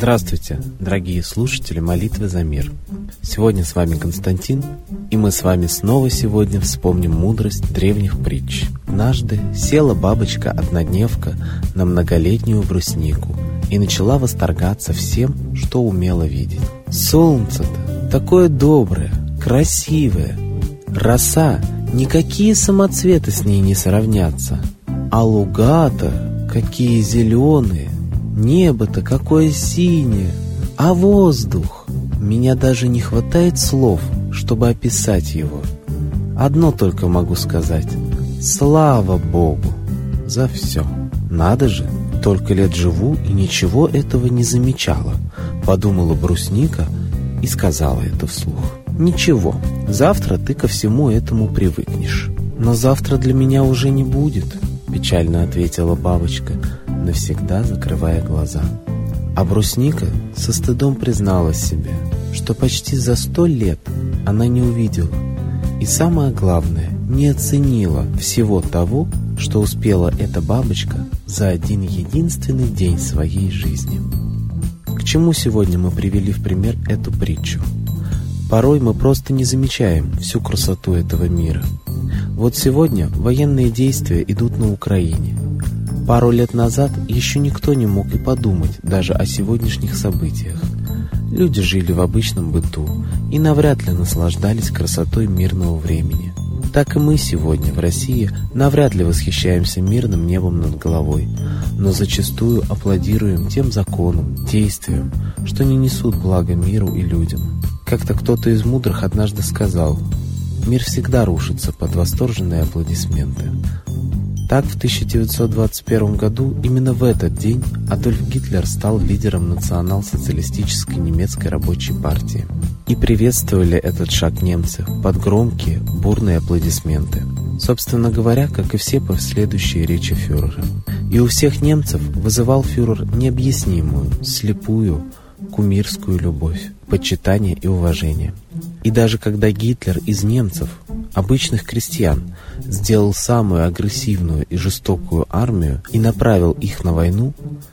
Здравствуйте, дорогие слушатели молитвы за мир. Сегодня с вами Константин, и мы с вами снова сегодня вспомним мудрость древних притч. Однажды села бабочка-однодневка на многолетнюю бруснику и начала восторгаться всем, что умела видеть. Солнце-то такое доброе, красивое, роса, никакие самоцветы с ней не сравнятся, а луга-то какие зеленые, Небо-то какое синее, а воздух! Меня даже не хватает слов, чтобы описать его. Одно только могу сказать. Слава Богу за все. Надо же, только лет живу и ничего этого не замечала, подумала брусника и сказала это вслух. Ничего, завтра ты ко всему этому привыкнешь. Но завтра для меня уже не будет, печально ответила бабочка навсегда закрывая глаза. А брусника со стыдом призналась себе, что почти за сто лет она не увидела и, самое главное, не оценила всего того, что успела эта бабочка за один единственный день своей жизни. К чему сегодня мы привели в пример эту притчу? Порой мы просто не замечаем всю красоту этого мира. Вот сегодня военные действия идут на Украине – Пару лет назад еще никто не мог и подумать даже о сегодняшних событиях. Люди жили в обычном быту и навряд ли наслаждались красотой мирного времени. Так и мы сегодня в России навряд ли восхищаемся мирным небом над головой, но зачастую аплодируем тем законам, действиям, что не несут блага миру и людям. Как-то кто-то из мудрых однажды сказал, «Мир всегда рушится под восторженные аплодисменты, так, в 1921 году, именно в этот день, Адольф Гитлер стал лидером национал-социалистической немецкой рабочей партии. И приветствовали этот шаг немцы под громкие, бурные аплодисменты. Собственно говоря, как и все последующие речи фюрера. И у всех немцев вызывал фюрер необъяснимую, слепую, кумирскую любовь, почитание и уважение. И даже когда Гитлер из немцев, обычных крестьян, сделал самую агрессивную и жестокую армию и направил их на войну,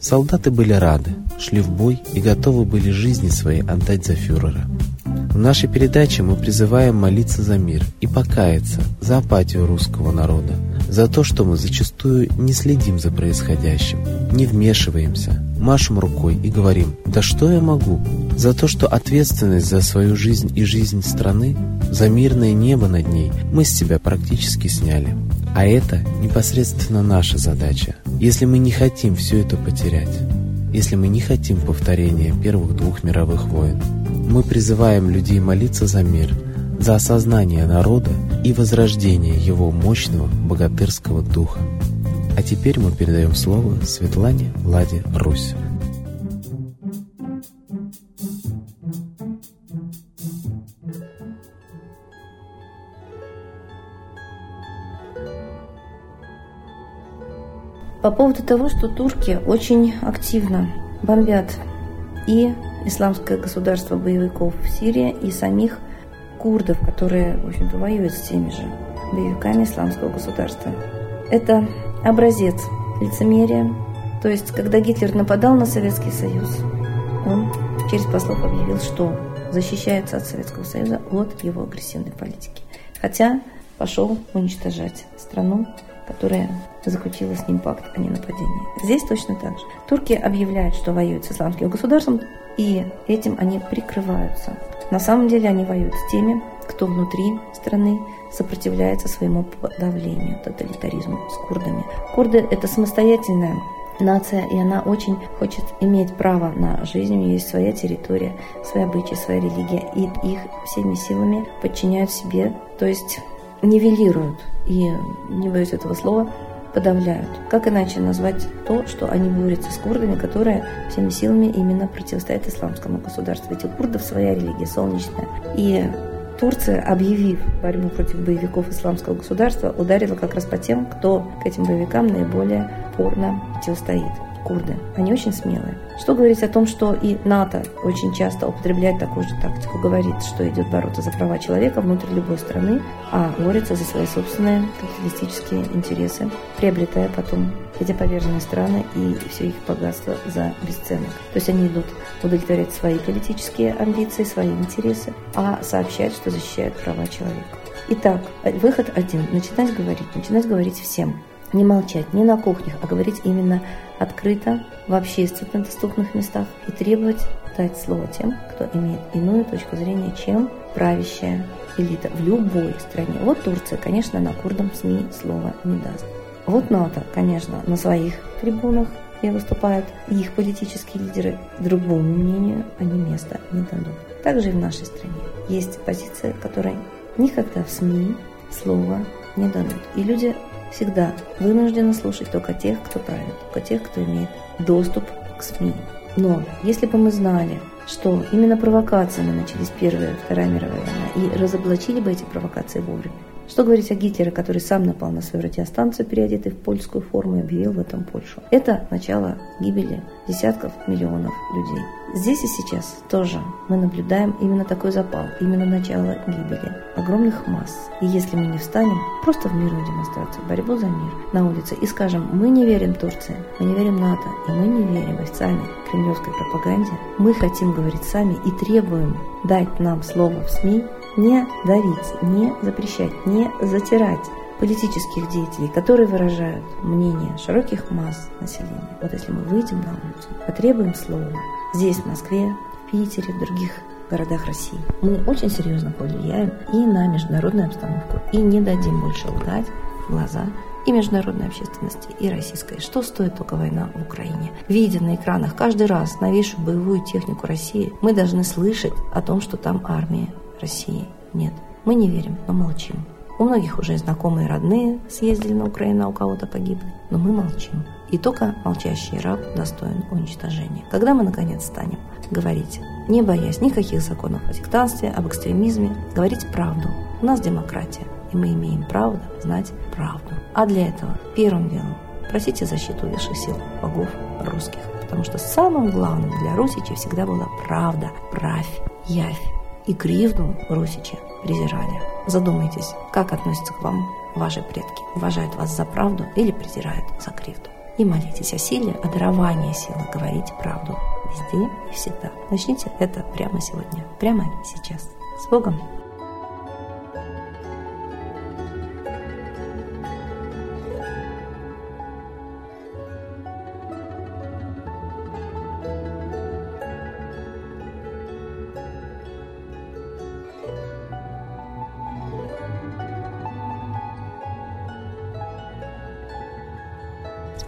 солдаты были рады, шли в бой и готовы были жизни свои отдать за фюрера. В нашей передаче мы призываем молиться за мир и покаяться за апатию русского народа, за то, что мы зачастую не следим за происходящим, не вмешиваемся, машем рукой и говорим «Да что я могу?», за то, что ответственность за свою жизнь и жизнь страны, за мирное небо над ней мы с себя практически сняли. А это непосредственно наша задача. Если мы не хотим все это потерять, если мы не хотим повторения первых двух мировых войн, мы призываем людей молиться за мир, за осознание народа и возрождение его мощного богатырского духа. А теперь мы передаем слово Светлане Ладе Русь. по поводу того, что турки очень активно бомбят и исламское государство боевиков в Сирии, и самих курдов, которые, в общем-то, воюют с теми же боевиками исламского государства. Это образец лицемерия. То есть, когда Гитлер нападал на Советский Союз, он через послов объявил, что защищается от Советского Союза от его агрессивной политики. Хотя пошел уничтожать страну, которая заключила с ним пакт о ненападении. Здесь точно так же. Турки объявляют, что воюют с исламским государством, и этим они прикрываются. На самом деле они воюют с теми, кто внутри страны сопротивляется своему подавлению, тоталитаризму, с курдами. Курды – это самостоятельная нация, и она очень хочет иметь право на жизнь, у нее есть своя территория, свои обычаи, своя религия, и их всеми силами подчиняют себе, то есть нивелируют, и не боюсь этого слова, подавляют. Как иначе назвать то, что они борются с курдами, которые всеми силами именно противостоят исламскому государству? Ведь у курдов своя религия, солнечная. И Турция, объявив борьбу против боевиков исламского государства, ударила как раз по тем, кто к этим боевикам наиболее порно противостоит. Курды. Они очень смелые. Что говорить о том, что и НАТО очень часто употребляет такую же тактику. Говорит, что идет бороться за права человека внутри любой страны, а борется за свои собственные капиталистические интересы, приобретая потом эти поверженные страны и все их богатство за бесценок. То есть они идут удовлетворять свои политические амбиции, свои интересы, а сообщать, что защищают права человека. Итак, выход один – начинать говорить, начинать говорить всем. Не молчать, не на кухнях, а говорить именно открыто, в общественно доступных местах и требовать дать слово тем, кто имеет иную точку зрения, чем правящая элита в любой стране. Вот Турция, конечно, на курдам СМИ слова не даст. Вот НАТО, конечно, на своих трибунах и выступают, их политические лидеры другому мнению они места не дадут. Также и в нашей стране есть позиция, которая никогда в СМИ слова не дадут. И люди всегда вынуждены слушать только тех, кто правит, только тех, кто имеет доступ к СМИ. Но если бы мы знали, что именно провокациями начались Первая и Вторая мировая война, и разоблачили бы эти провокации вовремя, что говорить о Гитлере, который сам напал на свою радиостанцию, переодетый в польскую форму и объявил в этом Польшу? Это начало гибели десятков миллионов людей. Здесь и сейчас тоже мы наблюдаем именно такой запал, именно начало гибели огромных масс. И если мы не встанем просто в мирную демонстрацию, борьбу за мир на улице и скажем, мы не верим Турции, мы не верим НАТО, и мы не верим официальной кремлевской пропаганде, мы хотим говорить сами и требуем дать нам слово в СМИ, не давить, не запрещать, не затирать политических деятелей, которые выражают мнение широких масс населения. Вот если мы выйдем на улицу, потребуем слова здесь, в Москве, в Питере, в других городах России, мы очень серьезно повлияем и на международную обстановку, и не дадим больше лгать в глаза и международной общественности, и российской. Что стоит только война в Украине? Видя на экранах каждый раз новейшую боевую технику России, мы должны слышать о том, что там армия России нет. Мы не верим, но молчим. У многих уже знакомые родные съездили на Украину, а у кого-то погибли. Но мы молчим. И только молчащий раб достоин уничтожения. Когда мы, наконец, станем говорить, не боясь никаких законов о сектанстве, об экстремизме, говорить правду. У нас демократия, и мы имеем право знать правду. А для этого первым делом просите защиту высших сил богов русских. Потому что самым главным для Русичи всегда была правда, правь, явь и кривду Русичи презирали. Задумайтесь, как относятся к вам ваши предки. Уважают вас за правду или презирают за кривду. И молитесь о силе, о даровании силы говорить правду везде и всегда. Начните это прямо сегодня, прямо сейчас. С Богом!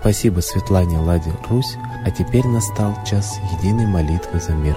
Спасибо Светлане Ладе Русь, а теперь настал час единой молитвы за мир.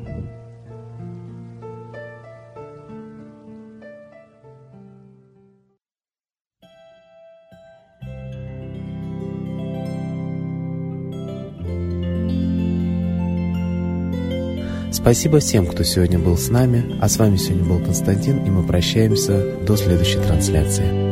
Спасибо всем, кто сегодня был с нами. А с вами сегодня был Константин, и мы прощаемся до следующей трансляции.